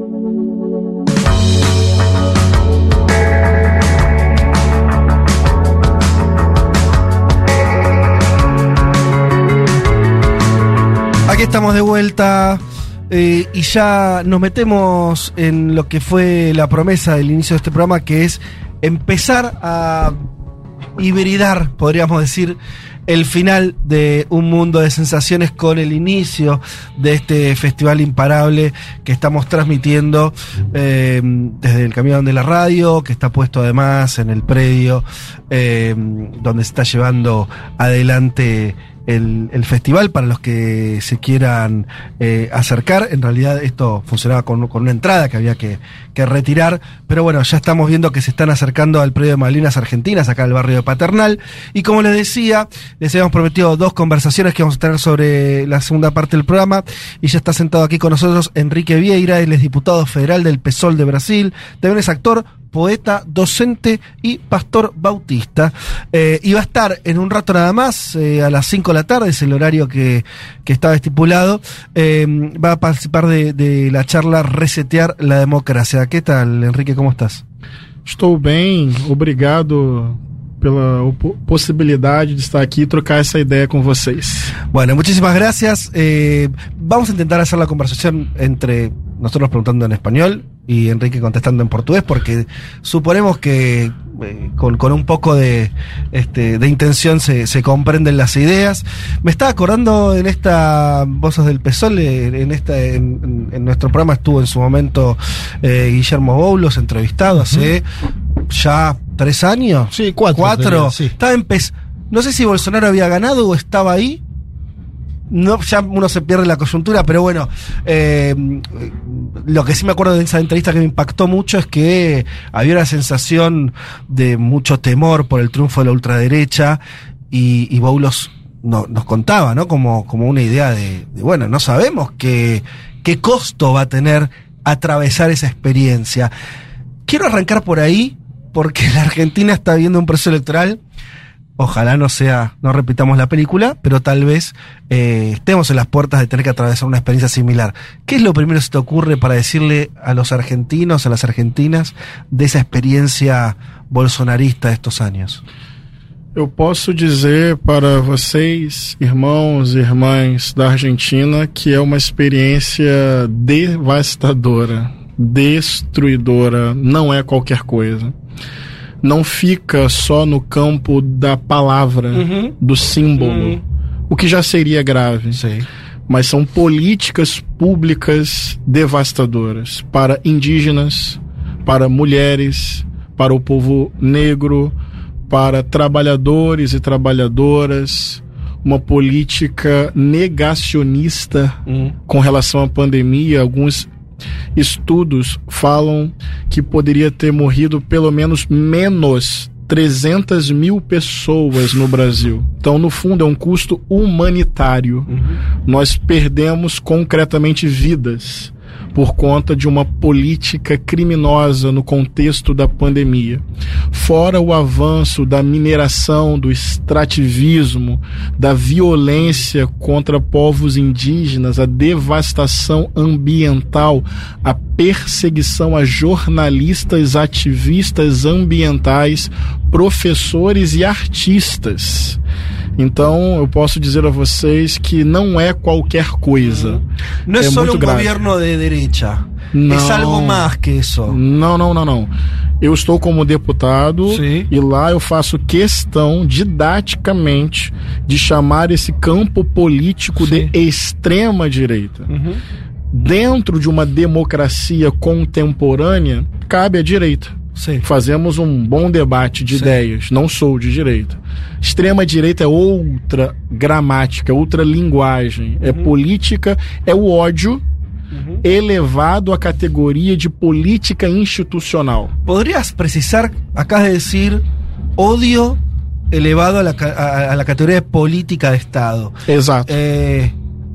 Aquí estamos de vuelta eh, y ya nos metemos en lo que fue la promesa del inicio de este programa, que es empezar a hibridar, podríamos decir, el final de Un Mundo de Sensaciones con el inicio de este festival imparable que estamos transmitiendo eh, desde el camión de la radio, que está puesto además en el predio eh, donde se está llevando adelante el, el festival para los que se quieran eh, acercar. En realidad esto funcionaba con, con una entrada que había que, que retirar, pero bueno, ya estamos viendo que se están acercando al predio de Malvinas Argentinas, acá al barrio de Paternal. Y como les decía, les habíamos prometido dos conversaciones que vamos a tener sobre la segunda parte del programa. Y ya está sentado aquí con nosotros Enrique Vieira, él es diputado federal del PSOL de Brasil, también es actor, poeta, docente y pastor bautista. Eh, y va a estar en un rato nada más, eh, a las 5 de la tarde, es el horario que, que estaba estipulado. Eh, va a participar de, de la charla Resetear la Democracia. ¿Qué tal, Enrique? ¿Cómo estás? Estou bem, obrigado pela possibilidade de estar aqui e trocar essa ideia com vocês. Bueno, muchísimas gracias. Eh, vamos a intentar hacer la conversación entre nosotros preguntando en español y Enrique contestando en portugués, porque suponemos que eh, con, con un poco de, este, de intención se, se comprenden las ideas. Me estaba acordando en esta Voces del PSOL, eh, en, esta, en, en- en nuestro programa estuvo en su momento eh, Guillermo Boulos entrevistado hace ya tres años. Sí, cuatro, Cuatro. sí. Estaba empe- no sé si Bolsonaro había ganado o estaba ahí. No, ya uno se pierde la coyuntura, pero bueno, eh, lo que sí me acuerdo de esa entrevista que me impactó mucho es que había una sensación de mucho temor por el triunfo de la ultraderecha y, y Boulos no- nos contaba, ¿no? Como, como una idea de, de, bueno, no sabemos qué, qué costo va a tener atravesar esa experiencia. Quiero arrancar por ahí, porque la Argentina está viendo un proceso electoral Ojalá no sea, no repitamos la película, pero tal vez eh, estemos en las puertas de tener que atravesar una experiencia similar. ¿Qué es lo primero que se te ocurre para decirle a los argentinos, a las argentinas, de esa experiencia bolsonarista de estos años? Eu posso dizer para vocês, irmãos e irmãs da Argentina, que é uma experiência devastadora, destruidora, não é qualquer coisa. Não fica só no campo da palavra, Uhum. do símbolo, o que já seria grave. Sí. mas são políticas públicas devastadoras para indígenas, para mulheres, para o povo negro, para trabalhadores e trabalhadoras, uma política negacionista com relação à pandemia. Alguns estudos falam que poderia ter morrido pelo menos menos 300 mil pessoas no Brasil. Então, no fundo, é um custo humanitário. Nós perdemos concretamente vidas por conta de uma política criminosa no contexto da pandemia. Fora o avanço da mineração, do extrativismo, da violência contra povos indígenas, a devastação ambiental, a perseguição a jornalistas, ativistas ambientais, professores e artistas. Então, eu posso dizer a vocês que não é qualquer coisa. Es É solo muito un grave. gobierno de derecha, No. es algo más que eso. Não, não, não, não. Eu estou como deputado Sim. e lá eu faço questão didaticamente de chamar esse campo político de extrema direita. Dentro de uma democracia contemporânea, cabe à direita. Fazemos um bom debate de ideias. Não sou de direita. Extrema direita é outra gramática, outra linguagem. É política, é o ódio elevado à categoria de política institucional. ¿Podrías precisar, acabas de decir, odio elevado a la, a, a la categoría de política de Estado? Exato. Eh,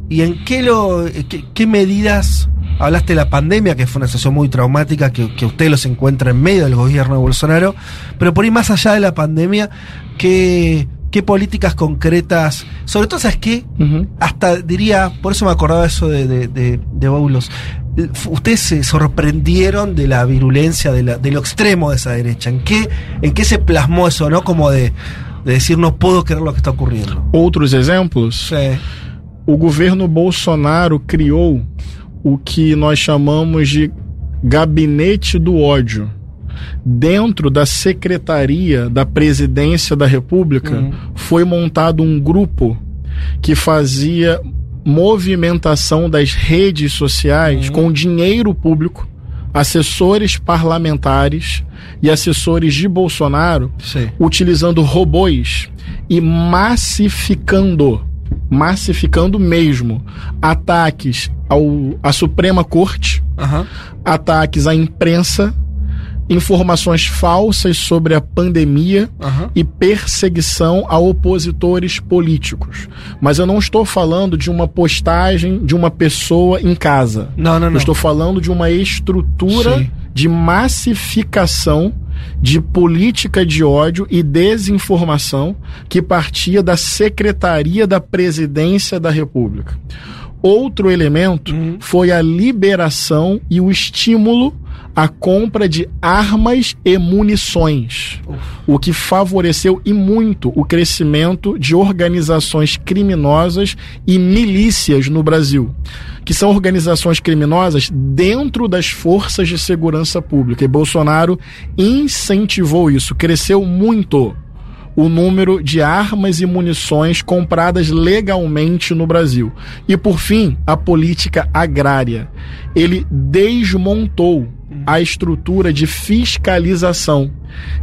¿Y en qué, lo, qué, qué medidas hablaste de la pandemia, que fue una situación muy traumática, que, que usted los encuentra en medio del gobierno de Bolsonaro? Pero por ahí más allá de la pandemia, ¿qué, qué políticas concretas, sobre todo, ¿sabes qué? Hasta diría, por eso me acordaba eso de, de, de, de Boulos, ustedes se sorprendieron de la virulencia, de, la, de lo extremo de esa derecha. ¿En qué, ¿En qué se plasmó eso, no? Como de, de decir, no puedo creer lo que está ocurriendo. Outros exemplos? Sí. O governo Bolsonaro criou o que nós chamamos de gabinete do ódio. Dentro da secretaria da presidência da República Uhum. foi montado um grupo que fazia movimentação das redes sociais Uhum. com dinheiro público, assessores parlamentares e assessores de Bolsonaro Sí. utilizando robôs e massificando, massificando mesmo, ataques ao, à Suprema Corte, Ajá. ataques à imprensa, informações falsas sobre a pandemia Ajá. e perseguição a opositores políticos. Mas eu não estou falando de uma postagem de uma pessoa em casa. No, no, Eu no. estou falando de uma estrutura Sim. de massificação de política de ódio e desinformação que partia da Secretaria da Presidência da República. Outro elemento Uhum. foi a liberação e o estímulo à compra de armas e munições, o que favoreceu e muito o crescimento de organizações criminosas e milícias no Brasil, que são organizações criminosas dentro das forças de segurança pública. E Bolsonaro incentivou isso, cresceu muito o número de armas e munições compradas legalmente no Brasil. E por fim, a política agrária. Ele desmontou a estrutura de fiscalização.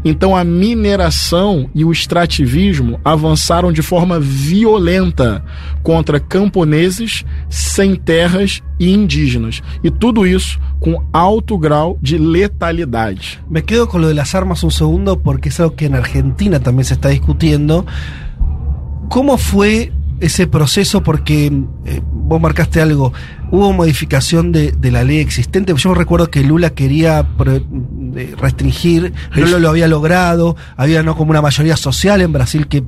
Então a mineração e o extrativismo avançaram de forma violenta contra camponeses, sem terras e indígenas. E tudo isso com alto grau de letalidade. Me quedo con lo de las armas un segundo porque es algo que en Argentina también se está discutiendo. ¿Cómo fue ese proceso? Porque eh, vos marcaste algo. Hubo modificación de, de la ley existente. Yo recuerdo que Lula quería eh, restringir, no lo, lo había logrado. Había no como una mayoría social en Brasil que,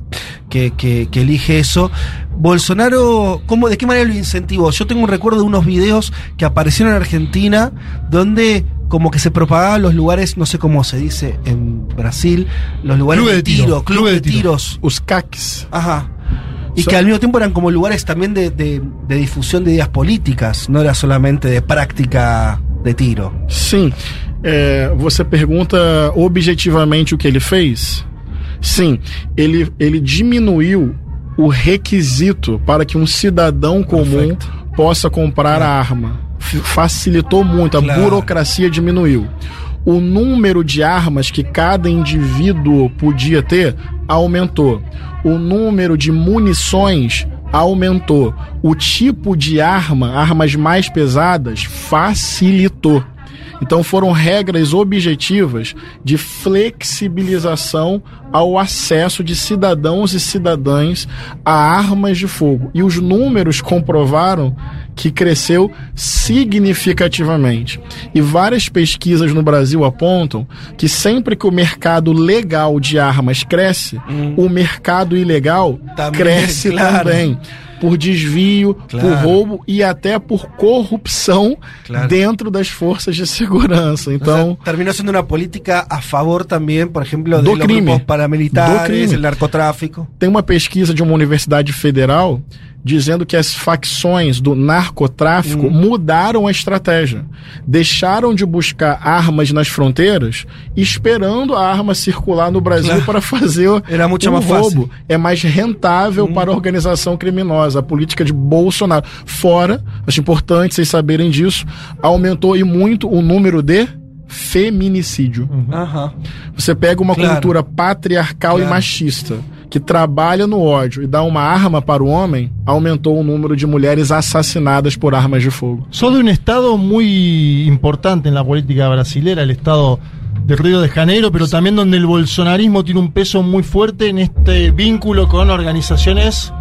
que, que- que elige eso. Bolsonaro, ¿cómo, ¿de qué manera lo incentivó? Yo tengo un recuerdo de unos videos que aparecieron en Argentina donde como que se propagaban los lugares, no sé cómo se dice en Brasil, los lugares Club de de tiro, tiro, club club de de tiro. tiros. Os CACs. Ajá. Y So- que al mismo tiempo eran como lugares también de, de- de difusión de ideas políticas, no era solamente de práctica de tiro. Sim. É, você pergunta objetivamente o que ele fez? Sim, ele, ele diminuiu o requisito para que um cidadão comum Perfeito. possa comprar a arma. Facilitou muito, a Claro. burocracia diminuiu. O número de armas que cada indivíduo podia ter aumentou. O número de munições aumentou. O tipo de arma, armas mais pesadas, facilitou. Então foram regras objetivas de flexibilização ao acesso de cidadãos e cidadãs a armas de fogo. E os números comprovaram que cresceu significativamente. E várias pesquisas no Brasil apontam que sempre que o mercado legal de armas cresce, o mercado ilegal Também, cresce claro. também. Por desvio, Claro. por roubo e até por corrupção Claro. dentro das forças de segurança. O Então, sea, terminó siendo una política a favor también, por ejemplo, de Do crime. paramilitares, Do crime. el narcotráfico. tem uma pesquisa de uma universidade federal dizendo que as facções do narcotráfico mudaram a estratégia. Deixaram de buscar armas nas fronteiras, esperando a arma circular no Brasil para fazer o Era muito o mais fácil. roubo. É mais rentável para a organização criminosa. A política de Bolsonaro. Fora, acho importante vocês saberem disso, aumentou e muito o número de feminicídio. Ajá. Você pega uma Claro. cultura patriarcal e Claro. machista que trabalha no ódio e dá uma arma para o homem, aumentou o número de mulheres assassinadas por armas de fogo. Sos de un estado muy importante en la política brasilera, el estado de Río de Janeiro, pero también donde el bolsonarismo tiene un peso muy fuerte en este vínculo con organizaciones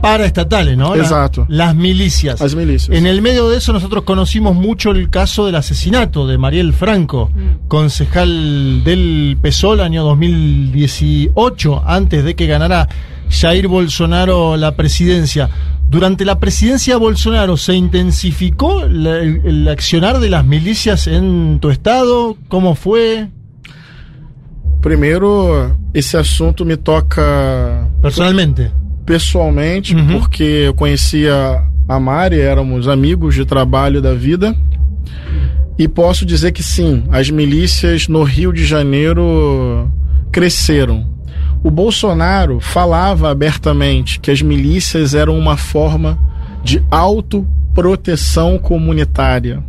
paraestatales, ¿no? La- Exacto. las milicias. As milícias. En el medio de eso nosotros conocimos mucho el caso del asesinato de Mariel Franco, concejal del PSOL año 2018, antes de que ganara Jair Bolsonaro la presidencia. Durante la presidencia de Bolsonaro, ¿se intensificó la- el, el accionar de las milicias en tu estado? ¿Cómo fue? Primeiro, esse assunto me toca Personalmente. Pessoalmente, Uhum. porque eu conhecia a Mari, éramos amigos de trabalho da vida. E posso dizer que sim, as milícias no Rio de Janeiro cresceram. O Bolsonaro falava abertamente que as milícias eram uma forma de autoproteção comunitária.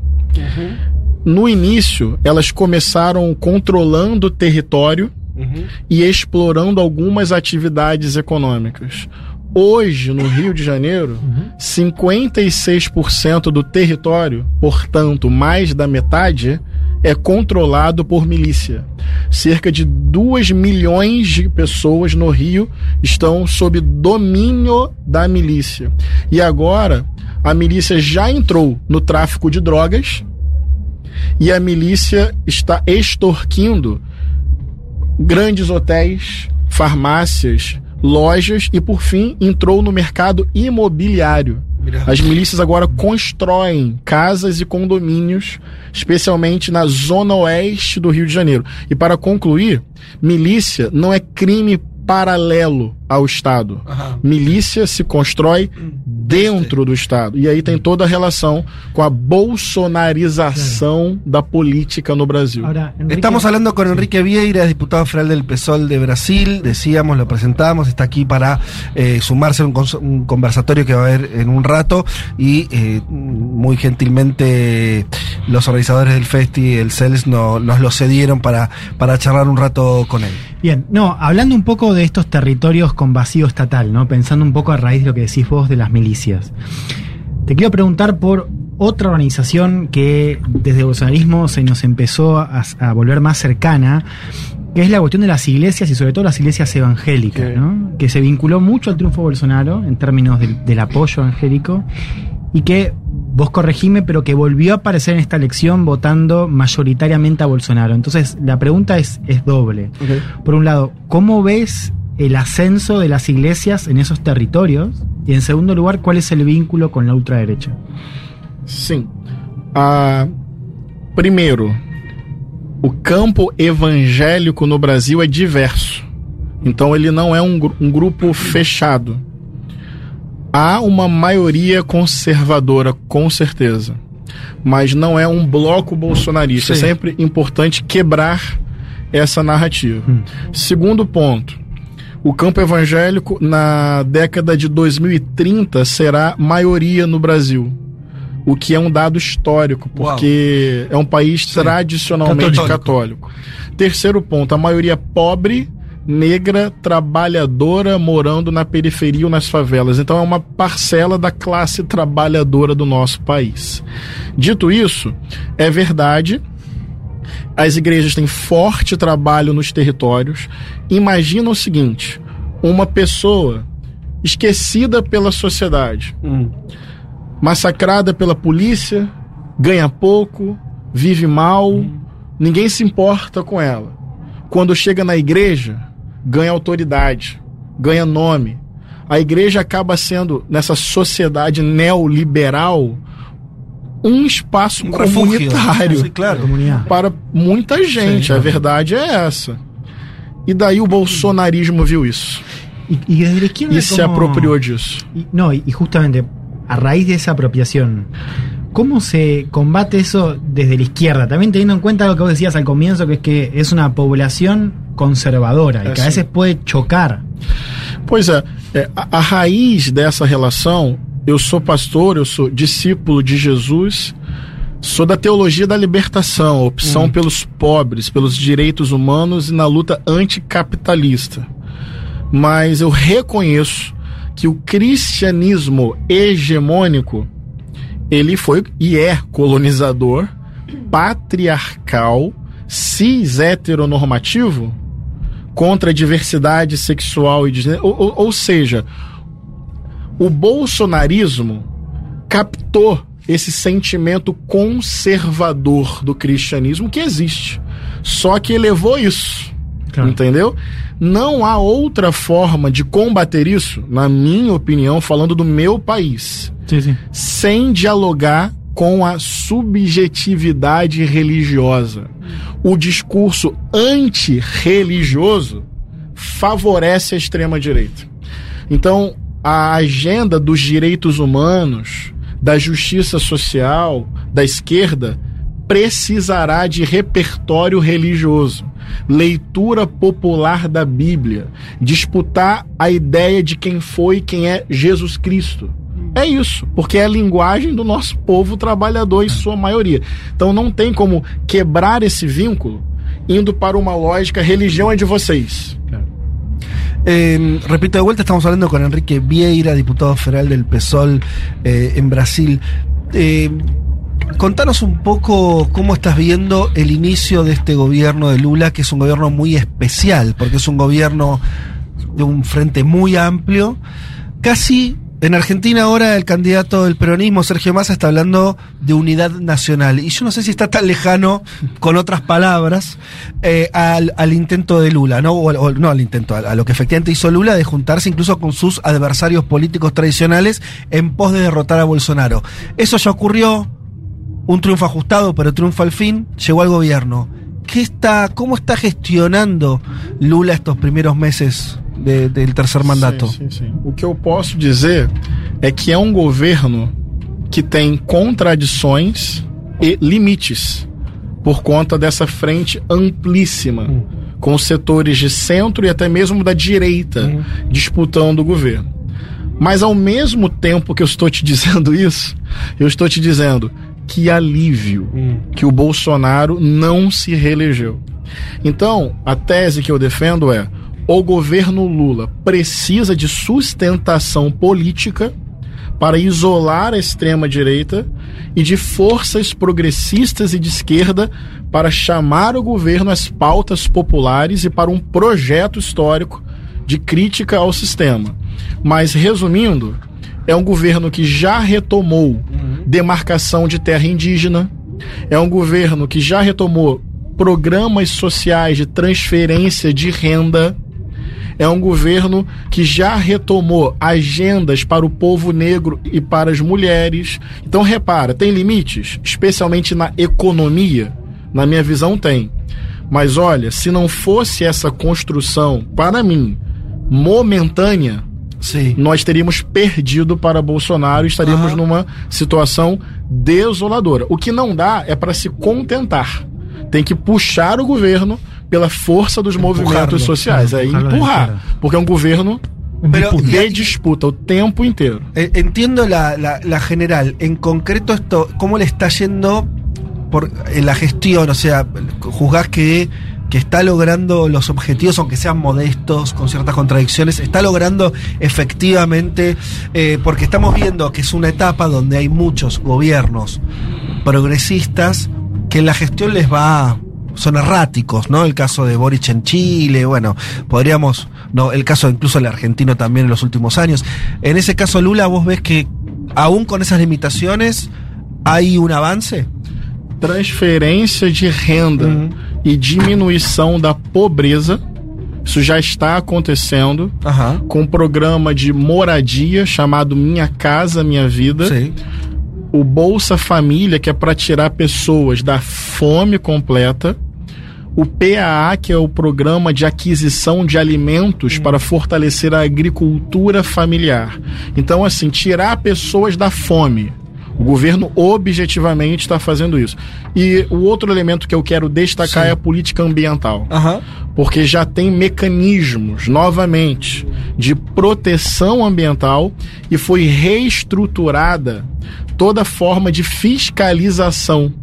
No início, elas começaram controlando o território e explorando algumas atividades econômicas. Hoje, no Rio de Janeiro, 56% do território, portanto, mais da metade, é controlado por milícia. Cerca de 2 milhões de pessoas no Rio estão sob domínio da milícia. E agora, a milícia já entrou no tráfico de drogas e a milícia está extorquindo grandes hotéis, farmácias, lojas e, por fim, entrou no mercado imobiliário. As milícias agora constroem casas e condomínios, especialmente na zona oeste do Rio de Janeiro. E para concluir, milícia não é crime paralelo ao Estado. Ajá. Milícia se constrói dentro do Estado. E aí tem toda a relação com a bolsonarização da política no Brasil. Ahora, Enrique, Estamos hablando con Enrique Vieira, diputado federal del PSOL de Brasil. Decíamos, lo presentamos, está aquí para eh, sumarse a un conversatorio que va a haber en un rato. Y eh, muy gentilmente los organizadores del Festi, el CELS, no- nos lo cedieron para, para charlar un rato con él. Bien, no, hablando un poco de estos territorios con vacío estatal, ¿no? Pensando un poco a raíz de lo que decís vos de las milicias. Te quiero preguntar por otra organización que desde el bolsonarismo se nos empezó a, a volver más cercana, que es la cuestión de las iglesias y sobre todo las iglesias evangélicas, Sí. ¿no? Que se vinculó mucho al triunfo de Bolsonaro en términos del, del apoyo evangélico y que, vos corregime, pero que volvió a aparecer en esta elección votando mayoritariamente a Bolsonaro. Entonces, la pregunta es, es doble. Por un lado, ¿cómo ves el ascenso de las iglesias en esos territorios? Y en segundo lugar, ¿cuál es el vínculo con la ultraderecha? Sim. Ah, primeiro, o campo evangélico no Brasil é diverso. Então ele não é um, gru- um grupo fechado. Há uma maioria conservadora, com certeza. Mas não é um bloco bolsonarista. Sim. É sempre importante quebrar essa narrativa. Hum. Segundo ponto. O campo evangélico na década de 2030 será maioria no Brasil. O que é um dado histórico, Uau. porque é um país Sim. tradicionalmente Católico. católico. Terceiro ponto, a maioria pobre, negra, trabalhadora, morando na periferia ou nas favelas. Então é uma parcela da classe trabalhadora do nosso país. Dito isso, é verdade as igrejas têm forte trabalho nos territórios. Imagina o seguinte: uma pessoa esquecida pela sociedade, massacrada pela polícia, ganha pouco, vive mal, ninguém se importa com ela. Quando chega na igreja, ganha autoridade, ganha nome. A igreja acaba sendo, nessa sociedade neoliberal, um espaço refugio. comunitário Sí, claro. Para muita gente. Sim. a verdade é essa. E daí o bolsonarismo viu isso Y, y desde la e se ¿cómo- apropriou disso. y- no, y, y justamente a raíz de esa apropiación, ¿cómo se combate eso desde la izquierda? También teniendo en cuenta lo que vos decías al comienzo, que es que es una población conservadora y que a Así. veces puede chocar. Pois é, é, a, a raiz dessa relação, eu sou pastor, eu sou discípulo de Jesus, sou da teologia da libertação, opção pelos pobres, pelos direitos humanos e na luta anticapitalista. Mas eu reconheço que o cristianismo hegemônico ele foi e é colonizador, patriarcal, cis heteronormativo contra a diversidade sexual e de. Ou, ou- ou seja, o bolsonarismo captou esse sentimento conservador do cristianismo que existe. Só que elevou isso. Entendeu? Não há outra forma de combater isso, na minha opinião, falando do meu país, Sí, sí. sem dialogar com a subjetividade religiosa. O discurso antirreligioso favorece a extrema-direita. Então, a agenda dos direitos humanos, da justiça social, da esquerda, precisará de repertório religioso, leitura popular da Bíblia, disputar a ideia de quem foi e quem é Jesus Cristo. É isso, porque é a linguagem do nosso povo trabalhador em sua maioria. Então não tem como quebrar esse vínculo indo para uma lógica religião é de vocês. Eh, repito de vuelta, estamos hablando con Enrique Vieira, diputado federal del PSOL eh, en Brasil. Eh, contanos un poco cómo estás viendo el inicio de este gobierno de Lula, que es un gobierno muy especial, porque es un gobierno de un frente muy amplio, casi en Argentina ahora el candidato del peronismo, Sergio Massa, está hablando de unidad nacional. Y yo no sé si está tan lejano, con otras palabras, eh, al, intento de Lula, ¿no? O, o no al intento, a, a lo que efectivamente hizo Lula de juntarse incluso con sus adversarios políticos tradicionales en pos de derrotar a Bolsonaro. Eso ya ocurrió, un triunfo ajustado, pero triunfo al fin, llegó al gobierno. ¿Qué está, ¿Cómo está gestionando Lula estos primeros meses de- del tercer mandato? Sim, sim, sim. O que eu posso dizer é que é um governo que tem contradições e limites por conta dessa frente amplíssima, com os setores de centro e até mesmo da direita disputando o governo. Mas ao mesmo tempo que eu estou te dizendo isso, eu estou te dizendo que alívio que o Bolsonaro não se reelegeu. Então, a tese que eu defendo é: o governo Lula precisa de sustentação política para isolar a extrema-direita e de forças progressistas e de esquerda para chamar o governo às pautas populares e para um projeto histórico de crítica ao sistema. Mas, resumindo, é um governo que já retomou demarcação de terra indígena, é um governo que já retomou programas sociais de transferência de renda, é um governo que já retomou agendas para o povo negro e para as mulheres. Então, repara, tem limites, especialmente na economia? Na minha visão, tem. Mas olha, se não fosse essa construção, para mim, momentânea, Sí. nós teríamos perdido para Bolsonaro e estaríamos Ah. numa situação desoladora. O que não dá é para se contentar. Tem que puxar o governo pela força dos movimentos sociais. É Empujarlo de empurrar. Porque é um governo Pero- de disputa o tempo inteiro. Eh, Entiendo la, la- la general. En concreto, esto, ¿cómo le está yendo por en la gestión? O sea, juzgás que, que está logrando los objetivos, aunque sean modestos, con ciertas contradicciones, está logrando efectivamente, eh, porque estamos viendo que es una etapa donde hay muchos gobiernos progresistas que en la gestión les va son erráticos, ¿no? El caso de Boric en Chile, bueno, podríamos, no, el caso incluso del argentino también en los últimos años. En ese caso Lula, vos ves que aún con esas limitaciones hay un avance. Transferência de renda Uhum. e diminuição da pobreza. Isso já está acontecendo Ajá. com um programa de moradia chamado Minha Casa Minha Vida. Sí. o Bolsa Família, que é para tirar pessoas da fome completa, o PAA, que é o programa de aquisição de alimentos para fortalecer a agricultura familiar. Então, assim, tirar pessoas da fome. O governo objetivamente está fazendo isso. E o outro elemento que eu quero destacar Sim. é a política ambiental Ajá. porque já tem mecanismos, novamente, de proteção ambiental e foi reestruturada toda forma de fiscalização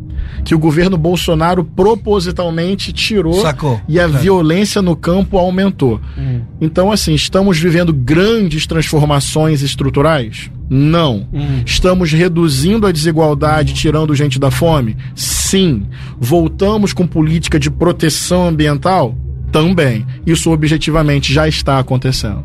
que o governo Bolsonaro propositalmente tirou Sacou. e a Claro. violência no campo aumentou. Hum. Então, assim, estamos vivendo grandes transformações estruturais? Não. Hum. Estamos reduzindo a desigualdade, tirando gente da fome? Sim. Voltamos com política de proteção ambiental? Também. Isso objetivamente já está acontecendo.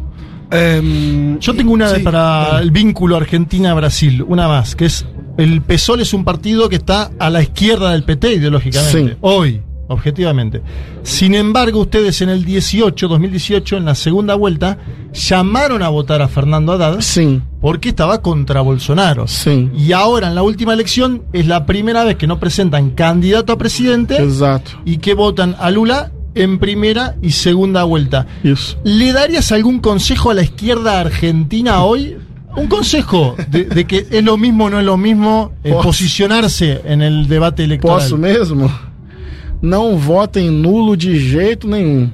Em, Yo tengo una sí, para el vínculo Argentina-Brasil, una más, que es el PSOL es un partido que está a la izquierda del PT ideológicamente. Sí. Hoy. objetivamente. Sin embargo, ustedes en el 18, 2018, en la segunda vuelta, llamaron a votar a Fernando Haddad Sim, porque estaba contra Bolsonaro. sim. Y ahora, en la última elección, es la primera vez que no presentan candidato a presidente Exato. y que votan a Lula en primera y segunda vuelta. Isso. ¿Le darías algún consejo a la izquierda argentina hoy? Un consejo de, de que es lo mismo o no es lo mismo eh, posicionarse en el debate electoral. Posso mesmo? Não votem nulo de jeito nenhum.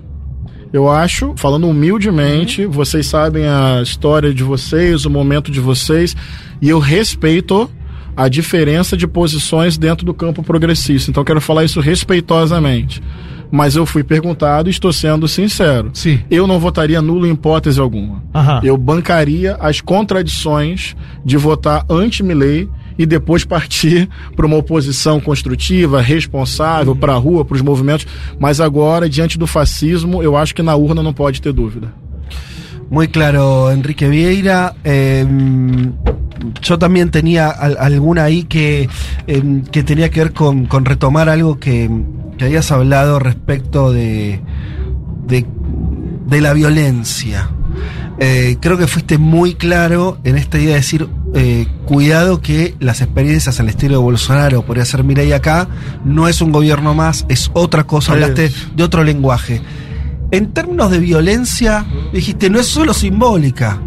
Eu acho, falando humildemente, vocês sabem a história de vocês, o momento de vocês, e eu respeito a diferença de posições dentro do campo progressista. Então quero falar isso respeitosamente. Mas eu fui perguntado e estou sendo sincero. Sim. Eu não votaria nulo em hipótese alguma. Ajá. Eu bancaria as contradições de votar anti-Milley e depois partir para uma oposição construtiva, responsável, para a rua, para os movimentos. Mas agora, diante do fascismo, eu acho que na urna não pode ter dúvida. Muy claro, Enrique Vieira. Eh, yo también tenía al- alguna ahí que, eh, que tenía que ver con, con retomar algo que, que habías hablado respecto de, de, de la violencia. Eh, creo que fuiste muy claro en esta idea de decir, eh, cuidado que las experiencias al estilo de Bolsonaro, podría ser Mireia acá, no es un gobierno más, es otra cosa, hablaste de otro lenguaje. En términos de violencia, dijiste, no es solo simbólica,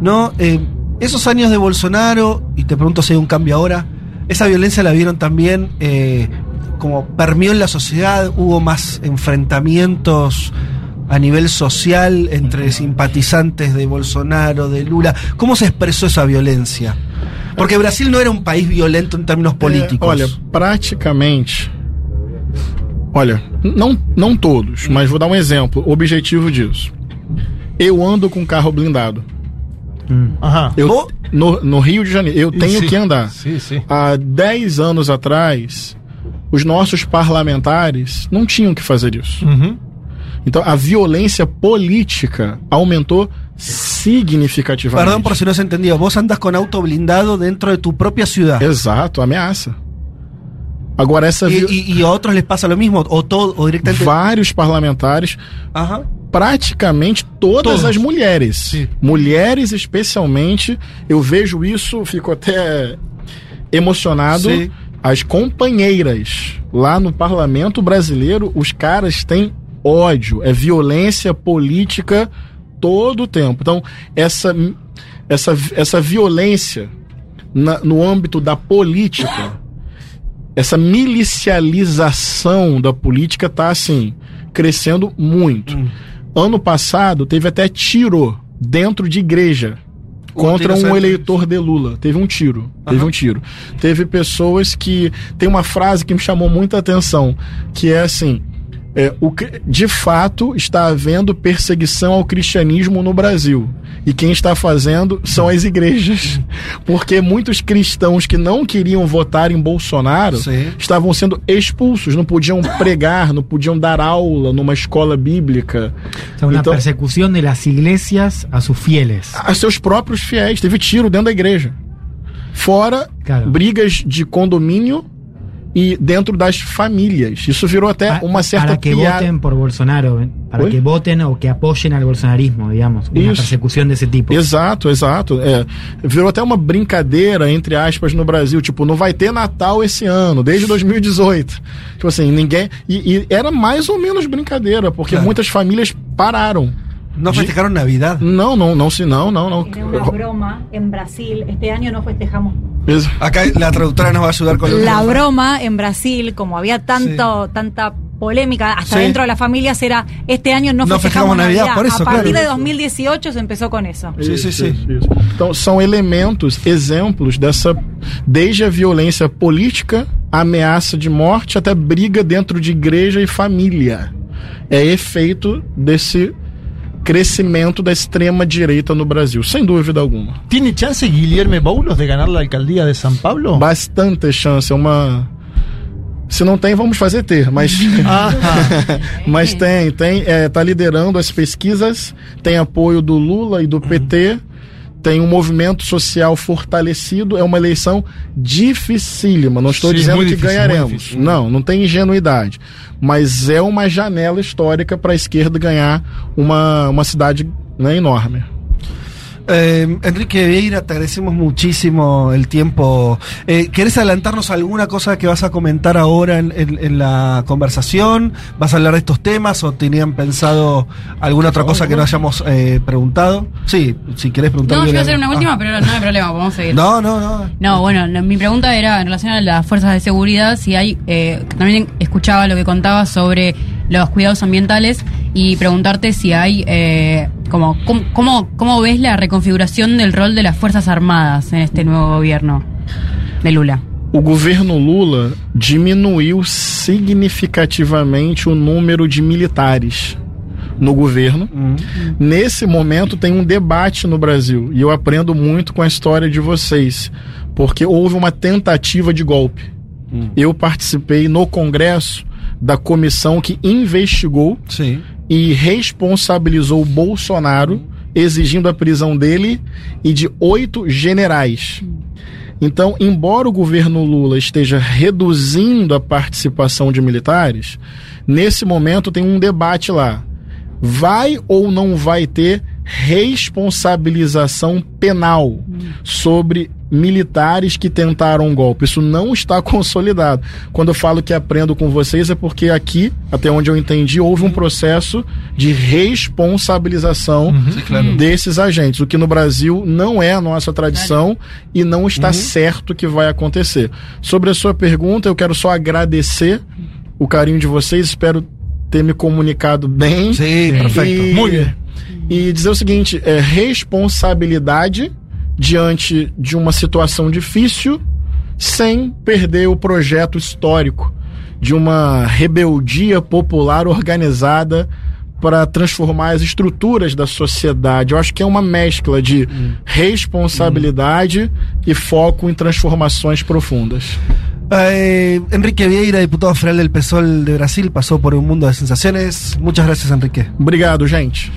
¿no? Eh, esos años de Bolsonaro, y te pregunto si hay un cambio ahora, esa violencia la vieron también eh, como permeó en la sociedad, hubo más enfrentamientos a nivel social entre simpatizantes de Bolsonaro, de Lula. ¿Cómo se expresó esa violencia? Porque Brasil no era un país violento en términos políticos. É, olha, praticamente. Olha, não, não todos, mas vou dar um exemplo objetivo disso. Eu ando com carro blindado. Ajá. Eu, no, no Rio de Janeiro. Eu tenho Sí. que andar. Sí, sí. Há 10 anos atrás, os nossos parlamentares não tinham que fazer isso. Ujú. Então a violência política aumentou significativamente. Perdón por si no se entendió. Vos andas con auto blindado dentro de tu propia ciudad. Exato, ameaça. Agora essa vi- y- y a otros les pasa lo mismo, o todo, o directamente. vários parlamentares, praticamente todas Todos. as mulheres. Sim. Mulheres especialmente, eu vejo isso, fico até emocionado. Sim. As companheiras lá no parlamento brasileiro, os caras têm ódio, é violência política todo o tempo. Então, essa, essa, essa violência na- no âmbito da política, essa milicialização da política tá assim, crescendo muito. Ano passado teve até tiro dentro de igreja contra um eleitor de Lula. Teve um tiro. Teve Aham. um tiro. Teve pessoas que. Tem uma frase que me chamou muita atenção, que é assim. É, o, de fato, está havendo perseguição ao cristianismo no Brasil. E quem está fazendo são as igrejas. Porque muitos cristãos que não queriam votar em Bolsonaro Sim. estavam sendo expulsos, não podiam pregar, não podiam dar aula numa escola bíblica. O sea, una Então- persecución de las iglesias a sus fieles. a seus próprios fiéis. Teve tiro dentro da igreja. Fora brigas de condomínio e dentro das famílias. Isso virou até uma certa para que piada. voten por Bolsonaro, ¿eh? para Uy. que voten o que apoyen al bolsonarismo, digamos. Una Isso. persecución de ese tipo. Exato, exato. É, virou até uma brincadeira, entre aspas, no Brasil. Tipo, não vai ter Natal esse ano, desde 2018. Tipo assim, ninguém. E, e era mais ou menos brincadeira, porque Claro. muitas famílias pararam. No festejaron Navidad. Não, não, não, se não, não, não. Era una broma en Brasil. Este año no festejamos. Acá la traductora nos va a ayudar con La broma en Brasil, como había tanto, tanta polémica hasta Sí. dentro de las familias, era este año no, No festejamos festejamos Navidad, Navidad. por eso, a partir claro. de 2018 se empezó con eso. Sim, sim, sim. isso. Então, são elementos, exemplos dessa. Desde a violência política, ameaça de morte, até briga dentro de igreja e família. É efeito desse crescimento da extrema direita no Brasil, sem dúvida alguma. ¿Tiene chance Guillermo Boulos de ganar la alcaldía de San Pablo? Bastante chance, é uma. Se não tem, vamos fazer ter, mas. Ajá. Mas tem, tem, é, tá liderando as pesquisas, tem apoio do Lula e do PT, tem um movimento social fortalecido, é uma eleição dificílima. Não estou Sim, dizendo que difícil, ganharemos. Não, não tem ingenuidade. Mas é uma janela histórica para a esquerda ganhar uma, uma cidade né, enorme. Eh, Enrique Vieira, te agradecemos muchísimo el tiempo. Eh, ¿Querés adelantarnos alguna cosa que vas a comentar ahora en, en- en la conversación? ¿Vas a hablar de estos temas o tenían pensado alguna otra cosa que no hayamos eh, preguntado? Sí, si querés preguntar. No, yo iba a hacer una última, pero no hay problema, podemos seguir. No, no, no. No, bueno, no, mi pregunta era en relación a las fuerzas de seguridad, si hay, eh, también escuchaba lo que contabas sobre los cuidados ambientales y preguntarte si hay, eh, como, ¿cómo, cómo, ves la reconfiguración del rol de las Fuerzas Armadas en este nuevo gobierno de Lula? O governo Lula diminuiu significativamente o número de militares no governo. Nesse momento tem um debate no Brasil e eu aprendo muito com a história de vocês, porque houve uma tentativa de golpe. Eu participei no Congresso da comissão que investigou Sí. e responsabilizou o Bolsonaro, exigindo a prisão dele e de oito generais. Então, embora o governo Lula esteja reduzindo a participação de militares, nesse momento tem um debate lá. Vai ou não vai ter responsabilização penal sobre militares que tentaram um golpe? Isso não está consolidado. Quando eu falo que aprendo com vocês é porque aqui, até onde eu entendi, houve um processo de responsabilização desses agentes, o que no Brasil não é a nossa tradição e não está certo que vai acontecer. Sobre a sua pergunta, eu quero só agradecer o carinho de vocês, espero ter me comunicado bem. Sí, perfecto. E, e dizer o seguinte: é, responsabilidade diante de uma situação difícil, sem perder o projeto histórico de uma rebeldia popular organizada para transformar as estruturas da sociedade. Eu acho que é uma mescla de responsabilidade e foco em transformações profundas. Eh, Enrique Vieira, diputado federal del PSOL de Brasil, pasó por un mundo de sensaciones. Muchas gracias, Enrique. Obrigado, gente.